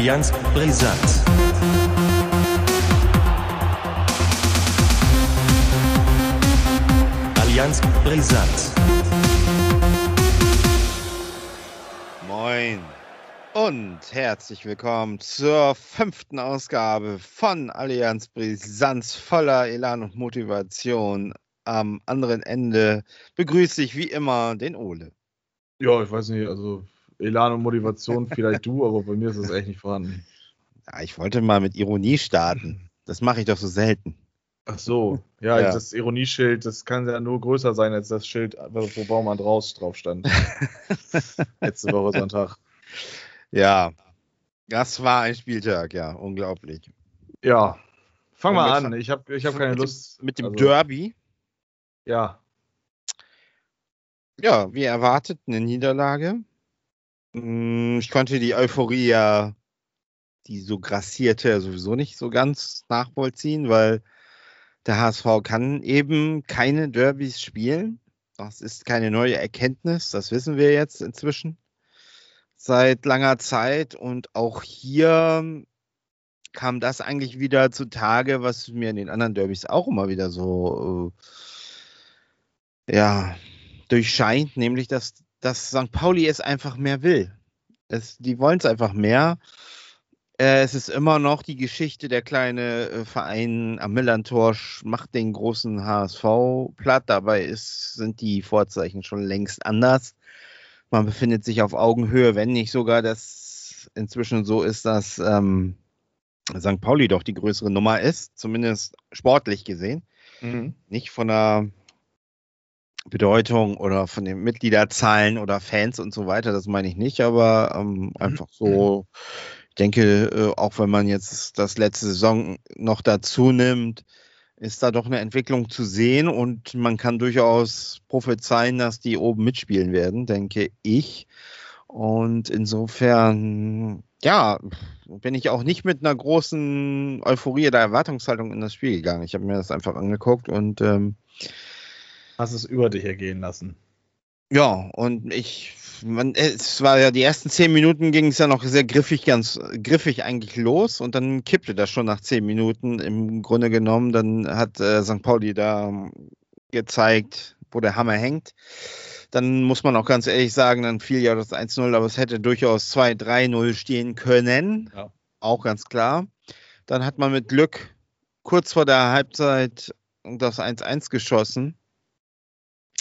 Allianz Brisant. Allianz Brisant. Moin und herzlich willkommen zur fünften Ausgabe von Allianz Brisanz voller Elan und Motivation. Am anderen Ende begrüße ich wie immer den Ole. Ja, ich weiß nicht, also Elan und Motivation vielleicht du, aber bei mir ist das echt nicht vorhanden. Ja, ich wollte mal mit Ironie starten. Das mache ich doch so selten. Ach so, ja, Ja. das Ironieschild, das kann ja nur größer sein als das Schild, wo Baumann draus drauf stand. Letzte Woche Sonntag. Ja, das war ein Spieltag, ja, unglaublich. Ja, fang mal wir an. Ich habe ich hab keine mit Lust. Mit dem also, Derby, Ja, ja, wie erwartet, eine Niederlage. Mm, Ich konnte die Euphorie ja, die so grassierte, sowieso nicht so ganz nachvollziehen, weil der HSV kann eben keine Derbys spielen. Das ist keine neue Erkenntnis, das wissen wir jetzt inzwischen seit langer Zeit. Und auch hier kam das eigentlich wieder zutage, was mir in den anderen Derbys auch immer wieder so äh, ja, durchscheint, nämlich dass, dass St. Pauli es einfach mehr will. Es, die wollen es einfach mehr. Äh, es ist immer noch die Geschichte, der kleine äh, Verein am Millantor macht den großen HSV platt. Dabei ist, sind die Vorzeichen schon längst anders. Man befindet sich auf Augenhöhe, wenn nicht sogar das inzwischen so ist, dass ähm, St. Pauli doch die größere Nummer ist, zumindest sportlich gesehen mhm. nicht von der Bedeutung oder von den Mitgliederzahlen oder Fans und so weiter, das meine ich nicht, aber ähm, einfach so, ich denke, äh, auch wenn man jetzt das letzte Saison noch dazu nimmt, ist da doch eine Entwicklung zu sehen und man kann durchaus prophezeien, dass die oben mitspielen werden, denke ich. Und insofern, ja, bin ich auch nicht mit einer großen Euphorie oder Erwartungshaltung in das Spiel gegangen. Ich habe mir das einfach angeguckt und ähm, hast es über dich ergehen lassen. ja, und ich, man, es war ja die ersten zehn Minuten ging es ja noch sehr griffig, ganz griffig eigentlich los und dann kippte das schon nach zehn Minuten im Grunde genommen. Dann hat äh, St. Pauli da gezeigt, wo der Hammer hängt. Dann muss man auch ganz ehrlich sagen, dann fiel ja das 1-0, aber es hätte durchaus 2-3-0 stehen können. Ja. Auch ganz klar. Dann hat man mit Glück kurz vor der Halbzeit das 1-1 geschossen,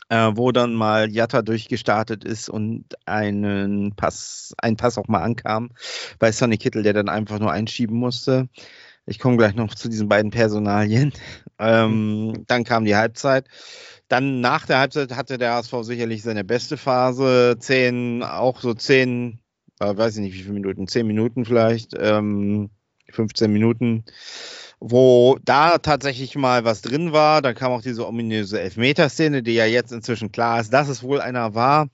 äh, wo dann mal Jatta durchgestartet ist und einen Pass, ein Pass auch mal ankam bei Sonny Kittel, der dann einfach nur einschieben musste. Ich komme gleich noch zu diesen beiden Personalien. Ähm, dann kam die Halbzeit. Dann nach der Halbzeit hatte der HSV sicherlich seine beste Phase. Zehn, auch so zehn, äh, weiß ich nicht wie viele Minuten, zehn Minuten vielleicht, ähm, 15 Minuten, wo da tatsächlich mal was drin war. Dann kam auch diese ominöse Elfmeterszene, die ja jetzt inzwischen klar ist, dass es wohl einer war.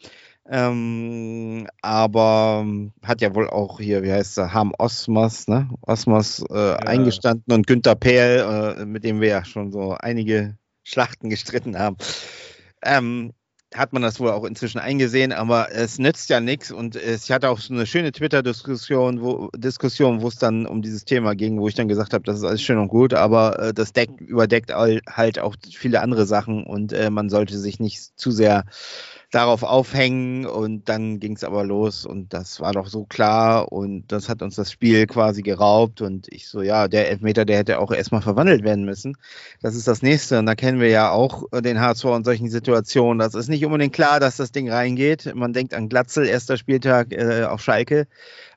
Ähm, aber ähm, hat ja wohl auch hier, wie heißt er, Ham Osmas, ne? Osmas äh, eingestanden und Günther Perl, äh, mit dem wir ja schon so einige Schlachten gestritten haben. Ähm, hat man das wohl auch inzwischen eingesehen, aber es nützt ja nichts und es, ich hatte auch so eine schöne Twitter-Diskussion, wo Diskussion, wo es dann um dieses Thema ging, wo ich dann gesagt habe, das ist alles schön und gut, aber äh, das deckt, überdeckt all, halt auch viele andere Sachen und äh, man sollte sich nicht zu sehr darauf aufhängen und dann ging es aber los und das war doch so klar und das hat uns das Spiel quasi geraubt und ich so, ja, der Elfmeter, der hätte auch erstmal verwandelt werden müssen. Das ist das nächste und da kennen wir ja auch den HSV in solchen Situationen. Das ist nicht unbedingt klar, dass das Ding reingeht. Man denkt an Glatzel, erster Spieltag äh, auf Schalke.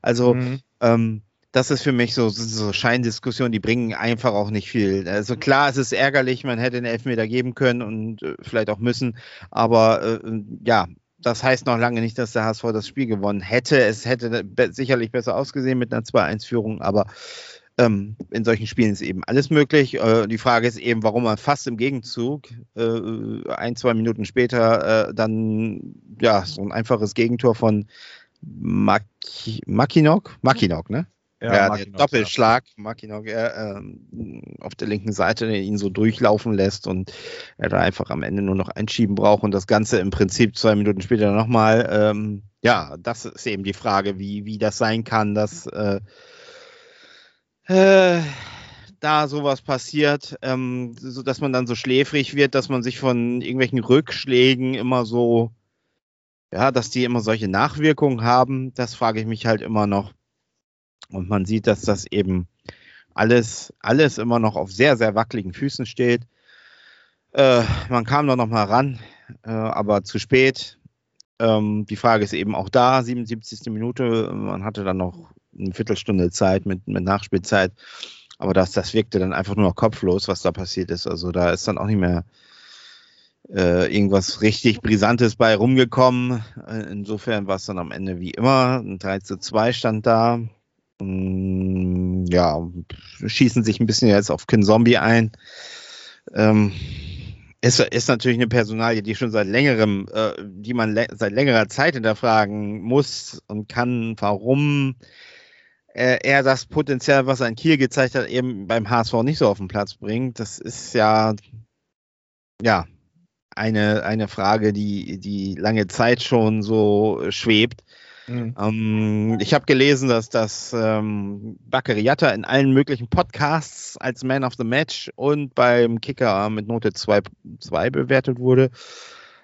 Also Mhm. ähm, das ist für mich so, so, Scheindiskussionen, die bringen einfach auch nicht viel. Also klar, es ist ärgerlich, man hätte einen Elfmeter geben können und äh, vielleicht auch müssen, aber äh, ja, das heißt noch lange nicht, dass der HSV das Spiel gewonnen hätte. Es hätte be sicherlich besser ausgesehen mit einer 2-1-Führung, aber ähm, in solchen Spielen ist eben alles möglich. Äh, die Frage ist eben, warum man fast im Gegenzug äh, ein, zwei Minuten später äh, dann ja so ein einfaches Gegentor von Maki Makinok, Makinok, ne? Ja, der Doppelschlag, Makinok, er, ähm, auf der linken Seite, der ihn so durchlaufen lässt und er da einfach am Ende nur noch einschieben braucht und das Ganze im Prinzip zwei Minuten später nochmal. Ähm, ja, das ist eben die Frage, wie, wie das sein kann, dass äh, äh, da sowas passiert, ähm, so dass man dann so schläfrig wird, dass man sich von irgendwelchen Rückschlägen immer so, ja, dass die immer solche Nachwirkungen haben, das frage ich mich halt immer noch. Und man sieht, dass das eben alles, alles immer noch auf sehr, sehr wackeligen Füßen steht. Äh, man kam da noch mal ran, äh, aber zu spät. Ähm, die Frage ist eben auch da, 77. Minute, man hatte dann noch eine Viertelstunde Zeit mit, mit Nachspielzeit. Aber das, das wirkte dann einfach nur noch kopflos, was da passiert ist. Also da ist dann auch nicht mehr äh, irgendwas richtig Brisantes bei rumgekommen. Äh, insofern war es dann am Ende wie immer. Ein 3 zu 2 stand da. Mm, ja, schießen sich ein bisschen jetzt auf Kin Zombie ein. Ähm, ist, ist natürlich eine Personalie, die schon seit längerem, äh, die man seit längerer Zeit hinterfragen muss und kann, warum äh, er das Potenzial, was er in Kiel gezeigt hat, eben beim HSV nicht so auf den Platz bringt. Das ist ja, ja, eine, eine Frage, die, die lange Zeit schon so schwebt. Mhm. Ähm, ich habe gelesen, dass das ähm, Bakariata in allen möglichen Podcasts als Man of the Match und beim Kicker mit Note 2 bewertet wurde.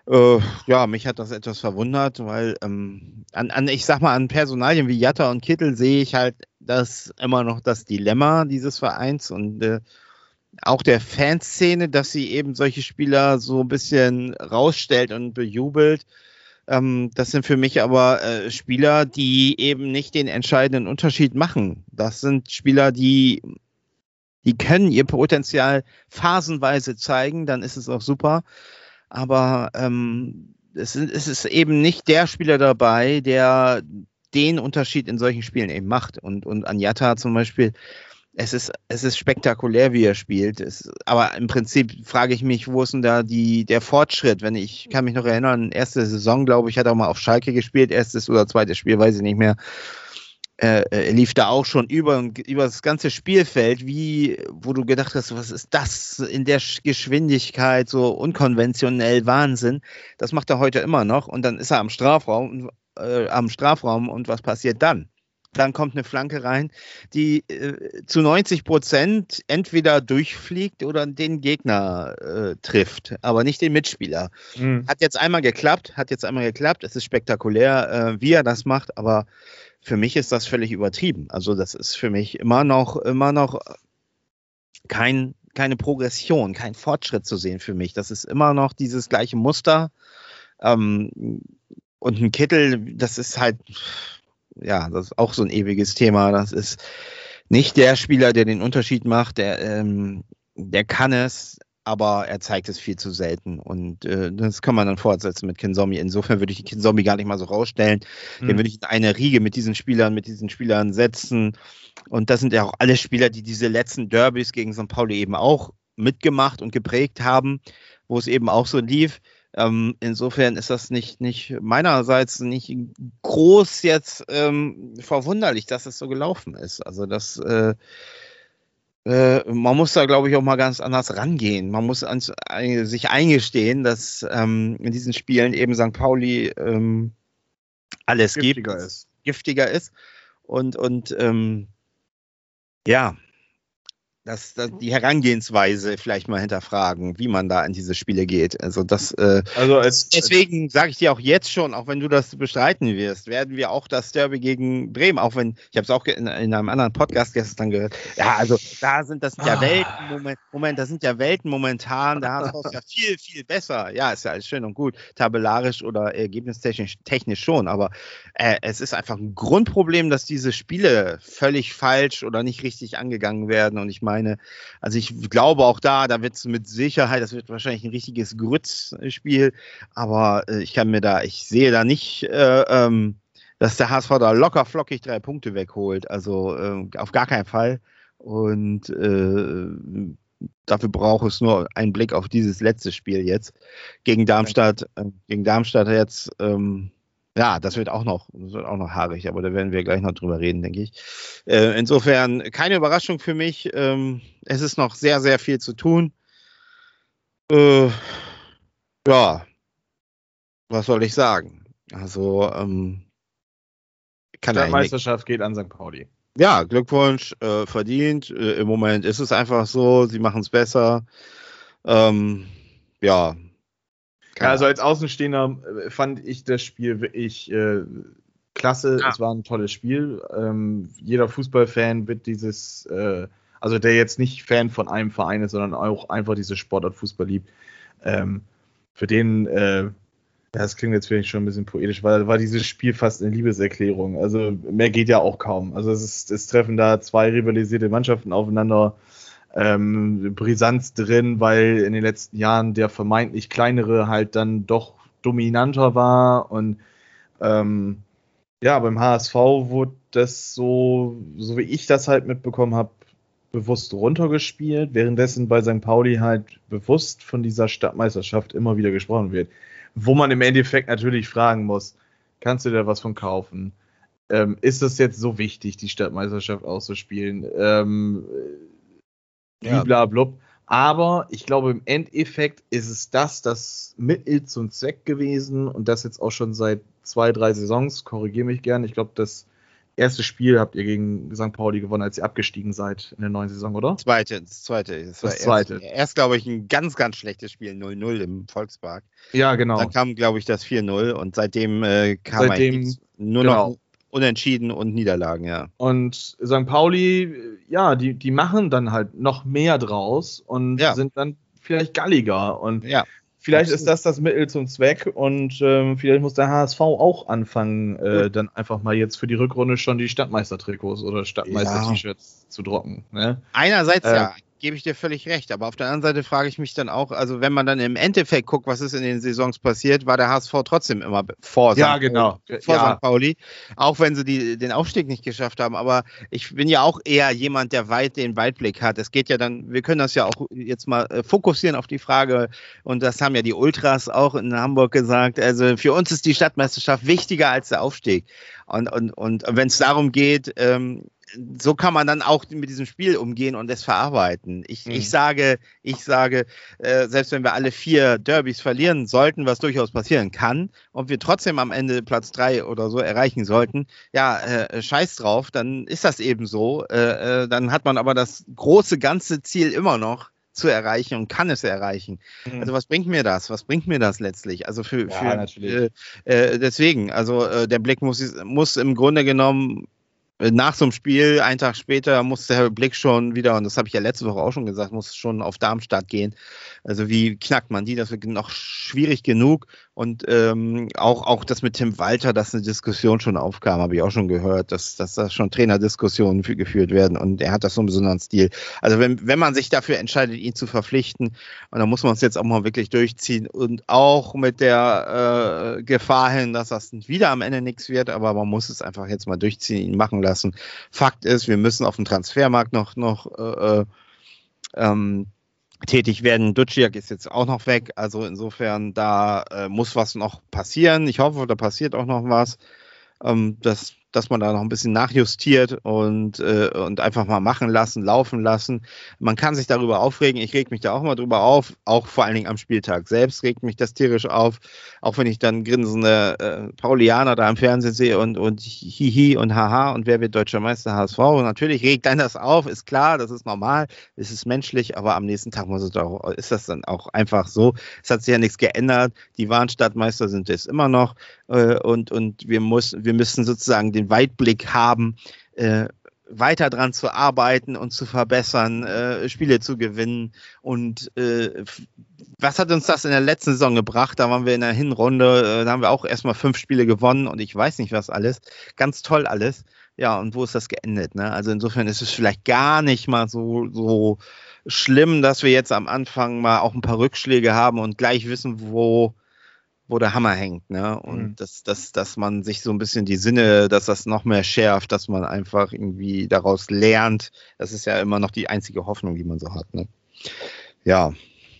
Äh, ja, mich hat das etwas verwundert, weil ähm, an, an, ich sag mal, an Personalien wie Jatta und Kittel sehe ich halt das immer noch das Dilemma dieses Vereins und äh, auch der Fanszene, dass sie eben solche Spieler so ein bisschen rausstellt und bejubelt. Ähm, das sind für mich aber äh, Spieler, die eben nicht den entscheidenden Unterschied machen. Das sind Spieler, die, die können ihr Potenzial phasenweise zeigen, dann ist es auch super aber ähm, es, es, ist eben nicht der Spieler dabei, der den Unterschied in solchen Spielen eben macht. Und, und Anjata zum Beispiel, es ist, es ist spektakulär, wie er spielt. Es, aber im Prinzip frage ich mich, wo ist denn da die, der Fortschritt? Wenn ich kann mich noch erinnern, erste Saison, glaube ich, hat er auch mal auf Schalke gespielt, erstes oder zweites Spiel, weiß ich nicht mehr äh, äh lief da auch schon über, über das ganze Spielfeld, wie, wo du gedacht hast, was ist das in der Geschwindigkeit, so unkonventionell Wahnsinn. Das macht er heute immer noch und dann ist er am Strafraum, äh, am Strafraum und was passiert dann? Dann kommt eine Flanke rein, die äh, zu 90 Prozent entweder durchfliegt oder den Gegner äh, trifft, aber nicht den Mitspieler. Mhm. Hat jetzt einmal geklappt, hat jetzt einmal geklappt. Es ist spektakulär, äh, wie er das macht, aber für mich ist das völlig übertrieben. Also das ist für mich immer noch, immer noch kein, keine Progression, kein Fortschritt zu sehen für mich. Das ist immer noch dieses gleiche Muster. Ähm, und ein Kittel, das ist halt, ja, das ist auch so ein ewiges Thema. Das ist nicht der Spieler, der den Unterschied macht, der, ähm, der kann es, aber er zeigt es viel zu selten. Und äh, das kann man dann fortsetzen mit Kinzombie. Insofern würde ich die Kinzombie gar nicht mal so rausstellen. Mhm. Den würde ich in eine Riege mit diesen Spielern, mit diesen Spielern setzen. Und das sind ja auch alle Spieler, die diese letzten Derbys gegen St. Pauli eben auch mitgemacht und geprägt haben, wo es eben auch so lief. Ähm, insofern ist das nicht, nicht meinerseits nicht groß jetzt ähm, verwunderlich, dass es so gelaufen ist. Also das äh, äh, man muss da, glaube ich, auch mal ganz anders rangehen. Man muss ans, äh, sich eingestehen, dass ähm, in diesen Spielen eben St. Pauli ähm, alles giftiger gibt, ist. giftiger ist. Und, und ähm, ja, das, das, die Herangehensweise vielleicht mal hinterfragen, wie man da in diese Spiele geht. Also das, äh, also als, deswegen sage ich dir auch jetzt schon, auch wenn du das bestreiten wirst, werden wir auch das Derby gegen Bremen, auch wenn ich habe es auch in, in, einem anderen Podcast gestern gehört. Ja, also da sind das sind ja ah. Welten Moment, Moment, das sind ja Welten momentan. Da ist ja viel viel besser. Ja, ist ja alles schön und gut, tabellarisch oder ergebnistechnisch technisch schon, aber äh, es ist einfach ein Grundproblem, dass diese Spiele völlig falsch oder nicht richtig angegangen werden. Und ich meine meine, also ich glaube auch da, da wird es mit Sicherheit, das wird wahrscheinlich ein richtiges Grützspiel, aber äh, ich kann mir da, ich sehe da nicht, äh, ähm, dass der HSV da locker flockig drei Punkte wegholt. Also äh, auf gar keinen Fall. Und äh, dafür braucht es nur einen Blick auf dieses letzte Spiel jetzt gegen Darmstadt. Äh, gegen Darmstadt jetzt ähm, ja, das wird auch noch, das wird auch noch haarig, aber da werden wir gleich noch drüber reden, denke ich. Äh, insofern keine Überraschung für mich. Ähm, es ist noch sehr, sehr viel zu tun. Äh, ja, was soll ich sagen? Also, ähm, kann Die Meisterschaft geht an St. Pauli. Ja, Glückwunsch, äh, verdient. Äh, Im Moment ist es einfach so, sie machen es besser. Ähm, ja. Ja, also als Außenstehender äh, fand ich das Spiel wirklich äh, klasse. Ja. Es war ein tolles Spiel. Ähm, jeder Fußballfan wird dieses, äh, also der jetzt nicht Fan von einem Verein ist, sondern auch einfach diese Sportart Fußball liebt, ähm, für den, äh, ja, das klingt jetzt vielleicht schon ein bisschen poetisch, weil war dieses Spiel fast eine Liebeserklärung. Also mehr geht ja auch kaum. Also es, ist, es treffen da zwei rivalisierte Mannschaften aufeinander. Ähm, Brisanz drin, weil in den letzten Jahren der vermeintlich kleinere halt dann doch dominanter war und ähm, ja, beim HSV wurde das so, so wie ich das halt mitbekommen habe, bewusst runtergespielt, währenddessen bei St. Pauli halt bewusst von dieser Stadtmeisterschaft immer wieder gesprochen wird. Wo man im Endeffekt natürlich fragen muss, kannst du da was von kaufen? Ähm, ist es jetzt so wichtig, die Stadtmeisterschaft auszuspielen? Ähm, Ja. bliblablub. Aber ich glaube, im Endeffekt ist es das, das Mittel zum Zweck gewesen und das jetzt auch schon seit zwei, drei Saisons. Korrigiere mich gern. Ich glaube, das erste Spiel habt ihr gegen St. Pauli gewonnen, als ihr abgestiegen seid in der neuen Saison, oder? Zweite, das zweite. Das, Das zweite. Erst, erst glaube ich, ein ganz, ganz schlechtes Spiel, 0-0 im Volkspark. Ja, genau. Dann kam, glaube ich, das 4-0 und seitdem äh, kam Seitdem- nur genau. noch Unentschieden und Niederlagen, ja. Und St. Pauli, ja, die, die machen dann halt noch mehr draus und Ja. sind dann vielleicht galliger. Und Ja, vielleicht absolut. ist das das Mittel zum Zweck und ähm, vielleicht muss der HSV auch anfangen, äh, dann einfach mal jetzt für die Rückrunde schon die Stadtmeister-Trikots oder Stadtmeister-T-Shirts zu drucken. Ne? einerseits Äh, ja, gebe ich dir völlig recht, aber auf der anderen Seite frage ich mich dann auch, also wenn man dann im Endeffekt guckt, was ist in den Saisons passiert, war der HSV trotzdem immer vor Ja, St. genau. Pauli, vor Ja. St. Pauli, auch wenn sie die, den Aufstieg nicht geschafft haben, aber ich bin ja auch eher jemand, der weit den Weitblick hat. Es geht ja dann, wir können das ja auch jetzt mal äh, fokussieren auf die Frage und das haben ja die Ultras auch in Hamburg gesagt, also für uns ist die Stadtmeisterschaft wichtiger als der Aufstieg und, und, und wenn es darum geht, ähm, so kann man dann auch mit diesem Spiel umgehen und es verarbeiten. Ich, Mhm. ich sage, ich sage, äh, selbst wenn wir alle vier Derbys verlieren sollten, was durchaus passieren kann, und wir trotzdem am Ende Platz drei oder so erreichen sollten, ja, äh, scheiß drauf, dann ist das eben so. Äh, äh, dann hat man aber das große ganze Ziel immer noch zu erreichen und kann es erreichen. Also was bringt mir das? Was bringt mir das letztlich? Also für, Mhm. Ja, für natürlich. Äh, äh, deswegen, also äh, der Blick muss, muss im Grunde genommen nach so einem Spiel, einen Tag später, muss der Blick schon wieder, und das habe ich ja letzte Woche auch schon gesagt, muss schon auf Darmstadt gehen. Also wie knackt man die? Das wird noch schwierig genug. Und ähm, auch, auch das mit Tim Walter, dass eine Diskussion schon aufkam, habe ich auch schon gehört, dass, dass da schon Trainerdiskussionen geführt werden. Und er hat das so einen besonderen Stil. Also wenn, wenn man sich dafür entscheidet, ihn zu verpflichten, und dann muss man es jetzt auch mal wirklich durchziehen und auch mit der äh, Gefahr hin, dass das wieder am Ende nichts wird, aber man muss es einfach jetzt mal durchziehen, ihn machen lassen. Fakt ist, wir müssen auf dem Transfermarkt noch, noch äh, äh, ähm, tätig werden. Duciak ist jetzt auch noch weg, also insofern da äh, muss was noch passieren. Ich hoffe, da passiert auch noch was, ähm, dass, dass man da noch ein bisschen nachjustiert und, äh, und einfach mal machen lassen, laufen lassen. Man kann sich darüber aufregen. Ich reg mich da auch mal drüber auf, auch vor allen Dingen am Spieltag selbst regt mich das tierisch auf, auch wenn ich dann grinsende äh, Paulianer da im Fernsehen sehe und, und hihi und haha und wer wird deutscher Meister HSV. Und natürlich regt dann das auf, ist klar, das ist normal, es ist menschlich, aber am nächsten Tag muss es doch, ist das dann auch einfach so. Es hat sich ja nichts geändert. Die wahren Stadtmeister sind es immer noch äh, und, und wir, muss, wir müssen sozusagen den Weitblick haben, äh, weiter dran zu arbeiten und zu verbessern, äh, Spiele zu gewinnen. Und äh, was hat uns das in der letzten Saison gebracht? Da waren wir in der Hinrunde, äh, da haben wir auch erstmal fünf Spiele gewonnen und ich weiß nicht was alles. Ganz toll alles. Ja, und wo ist das geendet? Ne? Also insofern ist es vielleicht gar nicht mal so, so schlimm, dass wir jetzt am Anfang mal auch ein paar Rückschläge haben und gleich wissen, wo, wo der Hammer hängt, ne? Und Mhm. dass, dass, dass man sich so ein bisschen die Sinne, dass das noch mehr schärft, dass man einfach irgendwie daraus lernt. Das ist ja immer noch die einzige Hoffnung, die man so hat, ne? Ja.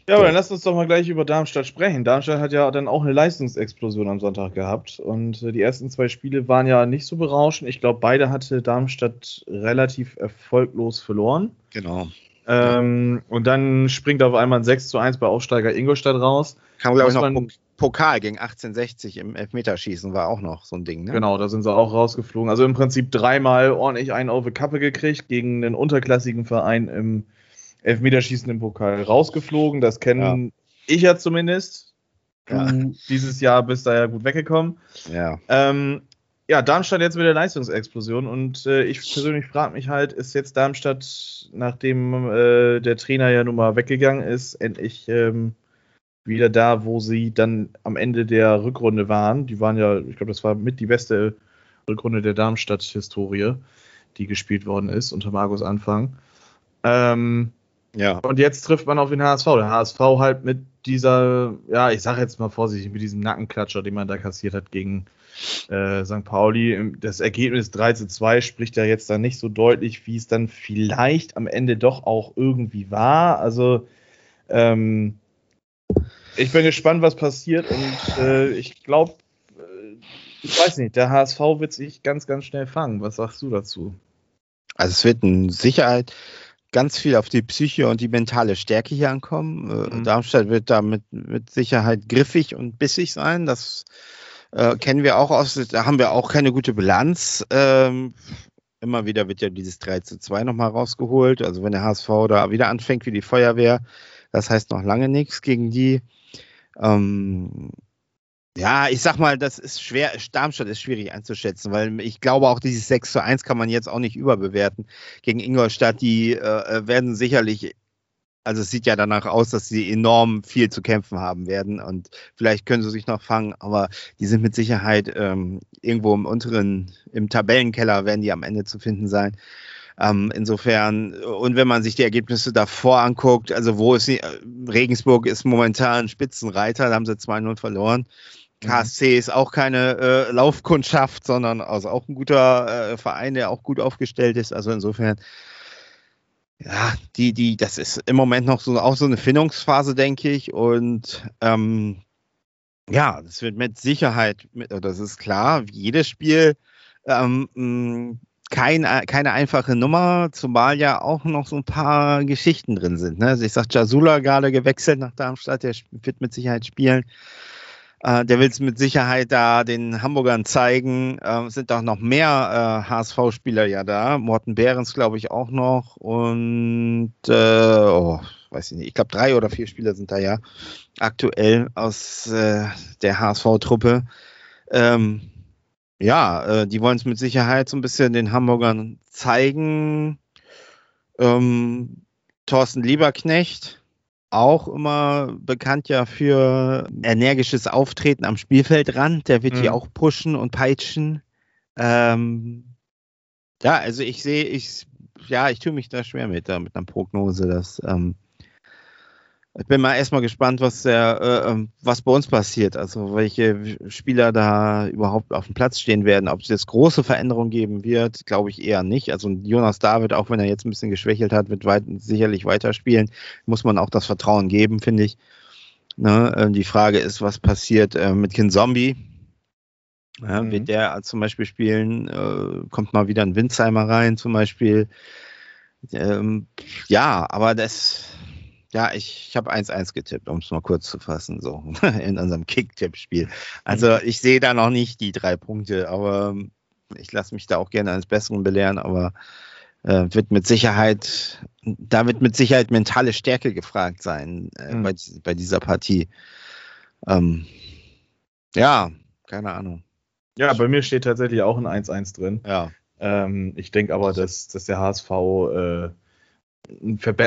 Ja, aber dann lass uns doch mal gleich über Darmstadt sprechen. Darmstadt hat ja dann auch eine Leistungsexplosion am Sonntag gehabt und äh, die ersten zwei Spiele waren ja nicht so berauschend. Ich glaube, beide hatte Darmstadt relativ erfolglos verloren. Genau. Ähm, und dann springt auf einmal ein 6 zu 1 bei Aufsteiger Ingolstadt raus. Kam, glaube ich, noch man- Punkt, Pokal gegen 1860 im Elfmeterschießen war auch noch so ein Ding, ne? Genau, da sind sie auch rausgeflogen. Also im Prinzip dreimal ordentlich einen auf die Kappe gekriegt, gegen einen unterklassigen Verein im Elfmeterschießen im Pokal rausgeflogen. Das kennen ich ja zumindest. Ja. Du dieses Jahr bist da ja gut weggekommen. Ja. Ähm, ja, Darmstadt jetzt mit der Leistungsexplosion und äh, ich persönlich frage mich halt, ist jetzt Darmstadt, nachdem äh, der Trainer ja nun mal weggegangen ist, endlich ähm, wieder da, wo sie dann am Ende der Rückrunde waren. Die waren ja, ich glaube, das war mit die beste Rückrunde der Darmstadt-Historie, die gespielt worden ist unter Markus Anfang. Ähm, Ja. und jetzt trifft man auf den HSV. Der HSV halt mit dieser, ja, ich sage jetzt mal vorsichtig, mit diesem Nackenklatscher, den man da kassiert hat gegen äh, St. Pauli. Das Ergebnis 3 zu 2 spricht ja jetzt dann nicht so deutlich, wie es dann vielleicht am Ende doch auch irgendwie war. Also, ähm, ich bin gespannt, was passiert und äh, ich glaube, äh, ich weiß nicht, der HSV wird sich ganz, ganz schnell fangen. Was sagst du dazu? Also es wird in Sicherheit ganz viel auf die Psyche und die mentale Stärke hier ankommen. Äh, Mhm. Darmstadt wird da mit, mit Sicherheit griffig und bissig sein. Das äh, kennen wir auch aus, da haben wir auch keine gute Bilanz. Ähm, immer wieder wird ja dieses 3 zu 2 nochmal rausgeholt. Also wenn der HSV da wieder anfängt wie die Feuerwehr, das heißt noch lange nichts gegen die. Ähm, ja, ich sag mal, das ist schwer, Darmstadt ist schwierig einzuschätzen, weil ich glaube auch dieses 6 zu 1 kann man jetzt auch nicht überbewerten. Gegen Ingolstadt, die äh, werden sicherlich, also es sieht ja danach aus, dass sie enorm viel zu kämpfen haben werden und vielleicht können sie sich noch fangen, aber die sind mit Sicherheit ähm, irgendwo im unteren, im Tabellenkeller werden die am Ende zu finden sein. Ähm, insofern, und wenn man sich die Ergebnisse davor anguckt, also wo ist die, äh, Regensburg ist momentan Spitzenreiter, da haben sie 2-0 verloren. KSC ist auch keine äh, Laufkundschaft, sondern also auch ein guter äh, Verein, der auch gut aufgestellt ist. Also insofern, ja, die, die, das ist im Moment noch so auch so eine Findungsphase, denke ich. Und ähm, ja, das wird mit Sicherheit, mit, das ist klar, jedes Spiel ähm, kein, keine einfache Nummer, zumal ja auch noch so ein paar Geschichten drin sind. Ne? Also ich sag, Jasula gerade gewechselt nach Darmstadt, der wird mit Sicherheit spielen. Äh, der will es mit Sicherheit da den Hamburgern zeigen. Äh, sind auch noch mehr äh, HSV-Spieler ja da. Morten Behrens, glaube ich, auch noch. Und äh, oh, weiß ich nicht, ich glaube drei oder vier Spieler sind da ja aktuell aus äh, der HSV-Truppe. Ähm, ja, äh, die wollen es mit Sicherheit so ein bisschen den Hamburgern zeigen. Ähm, Thorsten Lieberknecht, auch immer bekannt ja für energisches Auftreten am Spielfeldrand. Der wird Mhm. hier auch pushen und peitschen. Ähm, ja, also ich sehe, ich, ja, ich tue mich da schwer mit, da, mit einer Prognose. Dass, ähm, ich bin mal erstmal gespannt, was der, äh, ähm, was bei uns passiert. Also welche Spieler da überhaupt auf dem Platz stehen werden. Ob es jetzt große Veränderungen geben wird, glaube ich eher nicht. Also Jonas David, auch wenn er jetzt ein bisschen geschwächelt hat, wird weit, sicherlich weiterspielen. Muss man auch das Vertrauen geben, finde ich. Ne? äh, Die Frage ist, was passiert äh, mit Kin Zombie? Ja, Mhm. Wird der zum Beispiel spielen? Äh, kommt mal wieder ein Winzheimer rein, zum Beispiel? Ähm, ja, aber das, ja, ich, ich habe 1-1 getippt, um es mal kurz zu fassen, so in unserem Kick-Tipp-Spiel. Also ich sehe da noch nicht die drei Punkte, aber ähm, ich lasse mich da auch gerne eines Besseren belehren, aber äh, wird mit Sicherheit, da wird mit Sicherheit mentale Stärke gefragt sein äh, Mhm. bei, bei dieser Partie. Ähm, ja, keine Ahnung. Ja, bei mir steht tatsächlich auch ein 1-1 drin. Ja, Ähm, ich denke aber, dass, dass der HSV äh,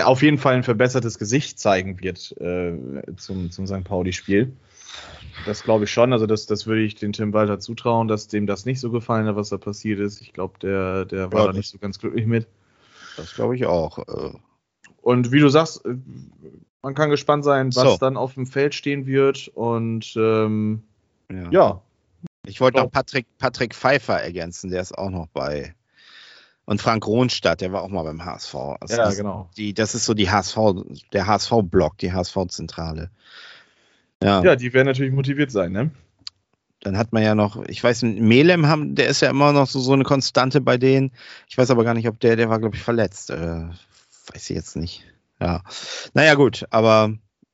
auf jeden Fall ein verbessertes Gesicht zeigen wird äh, zum, zum St. Pauli-Spiel. Das glaube ich schon. Also das, das würde ich den Tim Walter zutrauen, dass dem das nicht so gefallen hat, was da passiert ist. Ich glaube, der, der war Ja, da nicht so ganz glücklich mit. das glaube ich auch. Äh, Und wie du sagst, äh, man kann gespannt sein, was So. dann auf dem Feld stehen wird. Und ähm, ja. ja, Ich wollte noch Patrick, Patrick Pfeiffer ergänzen, der ist auch noch bei. Und Frank Rohnstadt, der war auch mal beim HSV. Das ja, genau. die, das ist so die HSV, der HSV-Block, die HSV-Zentrale. Ja, Ja, die werden natürlich motiviert sein, ne? dann hat man ja noch, ich weiß, Melem haben, der ist ja immer noch so, so eine Konstante bei denen. Ich weiß aber gar nicht, ob der, der war, glaube ich, verletzt. Äh, weiß ich jetzt nicht. Ja. Naja, gut, aber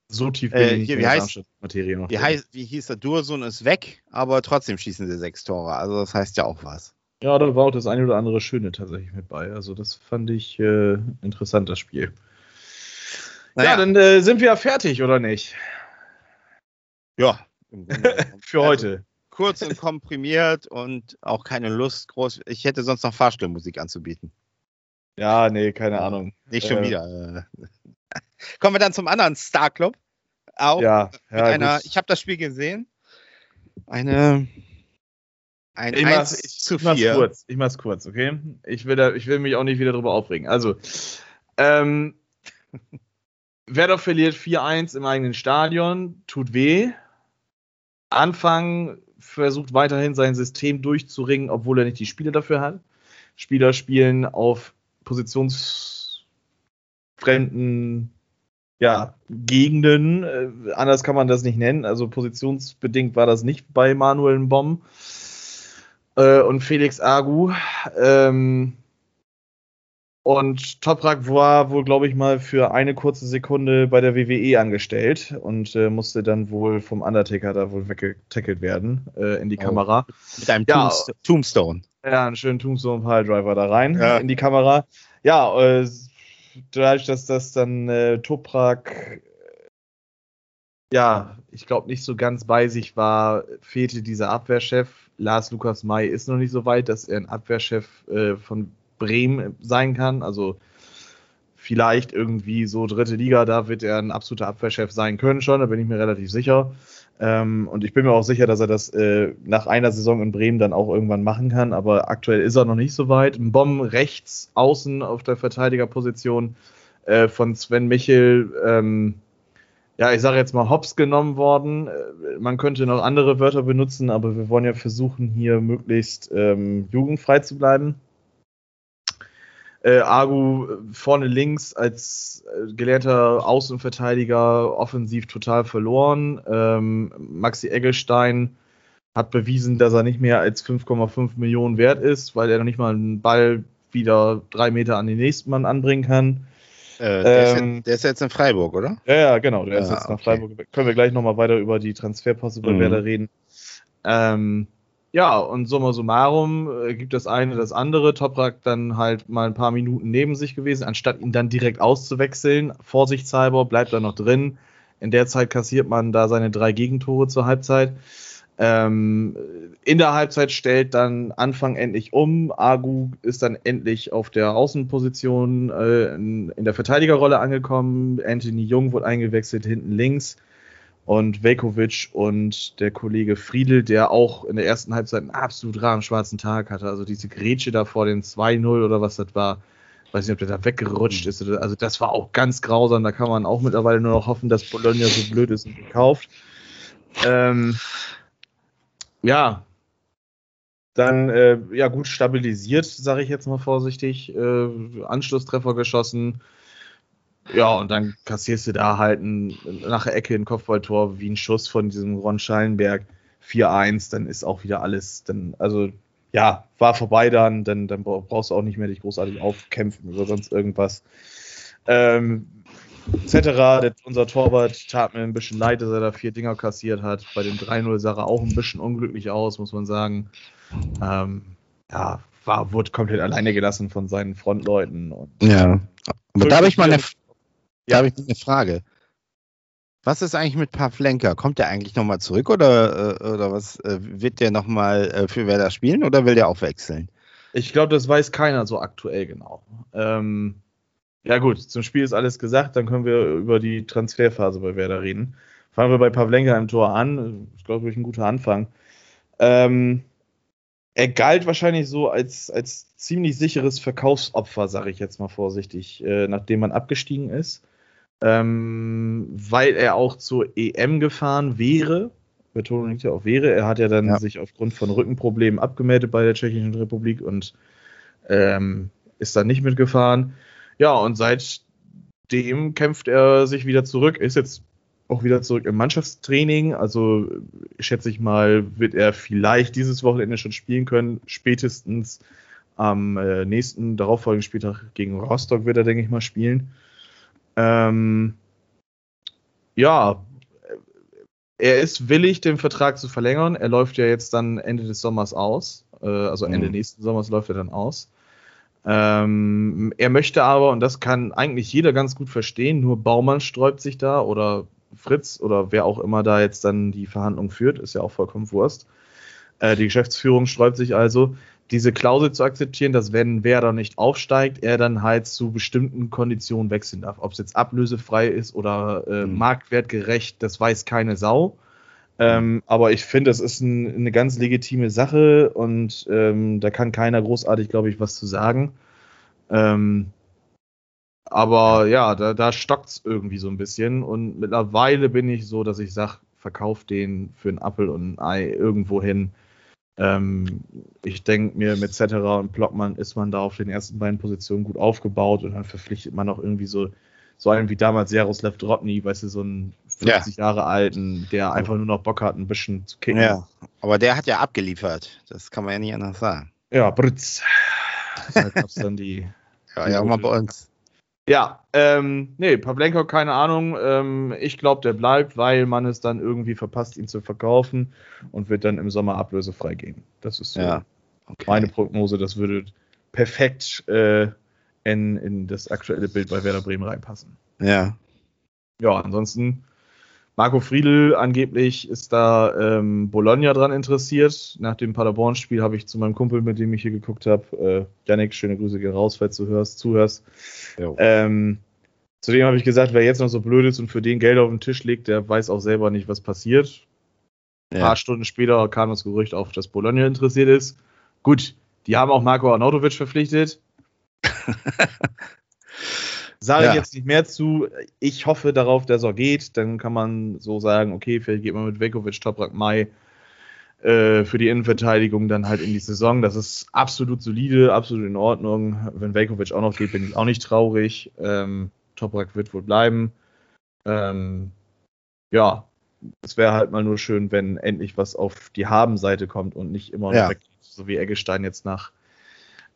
So tief bin Äh, ich wie heißt- Darmstadt-Materie noch. Wie, heißt, wie hieß der Dursun ist weg, aber trotzdem schießen sie sechs Tore. Also das heißt ja auch was. Ja, da war auch das eine oder andere Schöne tatsächlich mit bei. Also das fand ich äh, interessant, das Spiel. Ja, dann äh, sind wir fertig, oder nicht? ja. Für Also, heute. Kurz und komprimiert und auch keine Lust groß. Ich hätte sonst noch Fahrstuhlmusik anzubieten. Ja, nee, keine Ahnung. Nicht schon Äh, wieder. äh. Kommen wir dann zum anderen Star Club. Auch Ja, mit ja einer, ich habe das Spiel gesehen. Eine ein Ich 1 mach's, ich, zu ich mach's 4. kurz. Ich mach's kurz, okay? Ich will, da, ich will mich auch nicht wieder drüber aufregen. Also, ähm, Werder verliert 4-1 im eigenen Stadion, tut weh. Anfang versucht weiterhin sein System durchzuringen, obwohl er nicht die Spiele dafür hat. Spieler spielen auf positionsfremden ja, Gegenden. Äh, anders kann man das nicht nennen. Also positionsbedingt war das nicht bei Manuel Bomb äh, und Felix Agu. Ähm, und Toprak war wohl, glaube ich, mal für eine kurze Sekunde bei der WWE angestellt und äh, musste dann wohl vom Undertaker da wohl weggetackelt werden äh, in die Oh. Kamera. Mit einem Ja. Tombst- Tombstone. Ja, einen schönen Tombstone Piledriver da rein Ja. in die Kamera. Ja, äh, dadurch, dass das dann äh, Toprak ja, ich glaube, nicht so ganz bei sich war, fehlte dieser Abwehrchef. Lars Lukas May ist noch nicht so weit, dass er ein Abwehrchef äh, von Bremen sein kann. Also vielleicht irgendwie so dritte Liga, da wird er ein absoluter Abwehrchef sein können schon, da bin ich mir relativ sicher. Ähm, und ich bin mir auch sicher, dass er das äh, nach einer Saison in Bremen dann auch irgendwann machen kann, aber aktuell ist er noch nicht so weit. Ein Bomben rechts außen auf der Verteidigerposition äh, von Sven Michel, ähm, ja, ich sage jetzt mal hops genommen worden. Äh, Man könnte noch andere Wörter benutzen, aber wir wollen ja versuchen, hier möglichst ähm, jugendfrei zu bleiben. Äh, Agu äh, vorne links als äh, gelernter Außenverteidiger offensiv total verloren. Ähm, Maxi Eggestein hat bewiesen, dass er nicht mehr als 5,5 Millionen wert ist, weil er noch nicht mal einen Ball wieder drei Meter an den nächsten Mann anbringen kann. Äh, der, ist Ähm, jetzt, der ist jetzt in Freiburg, oder? Ja, ja, genau. Der ist Ja, jetzt nach okay. Freiburg. Können wir gleich nochmal weiter über die Transferposse bei Mhm. Werder reden. Ähm, ja, und summa summarum äh, gibt das eine das andere. Toprak dann halt mal ein paar Minuten neben sich gewesen, anstatt ihn dann direkt auszuwechseln. Vorsichtshalber bleibt er noch drin. In der Zeit kassiert man da seine drei Gegentore zur Halbzeit. Ähm, in der Halbzeit stellt dann Anfang endlich um. Agu ist dann endlich auf der Außenposition äh, in, in der Verteidigerrolle angekommen. Anthony Jung wurde eingewechselt hinten links. Und Velkovic und der Kollege Friedel, der auch in der ersten Halbzeit einen absolut raren schwarzen Tag hatte. Also diese Grätsche da vor den 2-0 oder was das war. Weiß nicht, ob der da weggerutscht ist. Also das war auch ganz grausam. Da kann man auch mittlerweile nur noch hoffen, dass Bologna so blöd ist und gekauft. Ähm, ja, dann äh, ja gut stabilisiert, sage ich jetzt mal vorsichtig. Äh, Anschlusstreffer geschossen. Ja, und dann kassierst du da halt ein, nach der Ecke ein Kopfballtor wie ein Schuss von diesem Ron Schallenberg 4-1, dann ist auch wieder alles, dann, also ja, war vorbei dann, dann, dann brauchst du auch nicht mehr dich großartig aufkämpfen oder sonst irgendwas. Ähm, etc. Unser Torwart tat mir ein bisschen leid, dass er da vier Dinger kassiert hat. Bei dem 3-0 sah er auch ein bisschen unglücklich aus, muss man sagen. Ähm, ja, war, wurde komplett alleine gelassen von seinen Frontleuten. Ja. Aber da habe ich mal eine, Ja. da habe ich eine Frage. Was ist eigentlich mit Pavlenka? Kommt der eigentlich nochmal zurück oder, äh, oder was? äh, Wird der nochmal äh, für Werder spielen oder will der auch wechseln? Ich glaube, das weiß keiner so aktuell genau. Ähm, ja gut, zum Spiel ist alles gesagt, dann können wir über die Transferphase bei Werder reden. Fangen wir bei Pavlenka im Tor an. Ich glaube, ich ein guter Anfang. Ähm, er galt wahrscheinlich so als, als ziemlich sicheres Verkaufsopfer, sage ich jetzt mal vorsichtig, äh, nachdem man abgestiegen ist. Ähm, weil er auch zur EM gefahren wäre. Betonung liegt ja auf wäre. Er hat ja dann Ja. sich aufgrund von Rückenproblemen abgemeldet bei der Tschechischen Republik und ähm, ist dann nicht mitgefahren. Ja, und seitdem kämpft er sich wieder zurück, ist jetzt auch wieder zurück im Mannschaftstraining. Also schätze ich mal, wird er vielleicht dieses Wochenende schon spielen können. Spätestens am äh, nächsten darauffolgenden Spieltag gegen Rostock wird er, denke ich mal, spielen. Ähm, ja, er ist willig, den Vertrag zu verlängern. Er läuft ja jetzt dann Ende des Sommers aus. Äh, also Ende Mhm. nächsten Sommers läuft er dann aus. Ähm, er möchte aber, und das kann eigentlich jeder ganz gut verstehen, nur Baumann sträubt sich da oder Fritz oder wer auch immer da jetzt dann die Verhandlung führt, ist ja auch vollkommen Wurst. Äh, die Geschäftsführung sträubt sich also, diese Klausel zu akzeptieren, dass wenn Werder nicht aufsteigt, er dann halt zu bestimmten Konditionen wechseln darf. Ob es jetzt ablösefrei ist oder äh, Mhm. marktwertgerecht, das weiß keine Sau. Ähm, aber ich finde, es ist ein, eine ganz legitime Sache und ähm, da kann keiner großartig, glaube ich, was zu sagen. Ähm, aber ja, da, da stockt es irgendwie so ein bisschen und mittlerweile bin ich so, dass ich sage, verkauf den für einen Appel und ein Ei irgendwo hin. Ähm, ich denke mir, mit Cetera und Blockmann ist man da auf den ersten beiden Positionen gut aufgebaut und dann verpflichtet man auch irgendwie so, so einen wie damals Jaroslav Drobny, weißt du, so einen 50 Jahre alten, der einfach nur noch Bock hat, ein bisschen zu kicken. Ja, aber der hat ja abgeliefert. Das kann man ja nicht anders sagen. Ja, Britz. Da gab's dann die. Ja, Die ja, auch mal bei uns. Ja, ähm, nee, Pavlenko, keine Ahnung. Ähm, ich glaube, der bleibt, weil man es dann irgendwie verpasst, ihn zu verkaufen und wird dann im Sommer ablösefrei gehen. Das ist so Ja. Okay. meine Prognose. Das würde perfekt äh, in, in das aktuelle Bild bei Werder Bremen reinpassen. Ja. Ja, ansonsten Marco Friedl angeblich ist da ähm, Bologna dran interessiert. Nach dem Paderborn-Spiel habe ich zu meinem Kumpel, mit dem ich hier geguckt habe, äh, Janik, schöne Grüße gehen raus, falls du hörst, zuhörst. Ähm, zudem habe ich gesagt, wer jetzt noch so blöd ist und für den Geld auf den Tisch legt, der weiß auch selber nicht, was passiert. Ein Ja. paar Stunden später kam das Gerücht auf, dass Bologna interessiert ist. Gut, die haben auch Marco Arnautovic verpflichtet. Sage Ja. ich jetzt nicht mehr zu. Ich hoffe darauf, dass er geht. Dann kann man so sagen, okay, vielleicht geht man mit Vekovic, Toprak, Mai äh, für die Innenverteidigung dann halt in die Saison. Das ist absolut solide, absolut in Ordnung. Wenn Vekovic auch noch geht, bin ich auch nicht traurig. Ähm, Toprak wird wohl bleiben. Ähm, ja, es wäre halt mal nur schön, wenn endlich was auf die Haben-Seite kommt und nicht immer Ja. weg, so wie Eggestein jetzt nach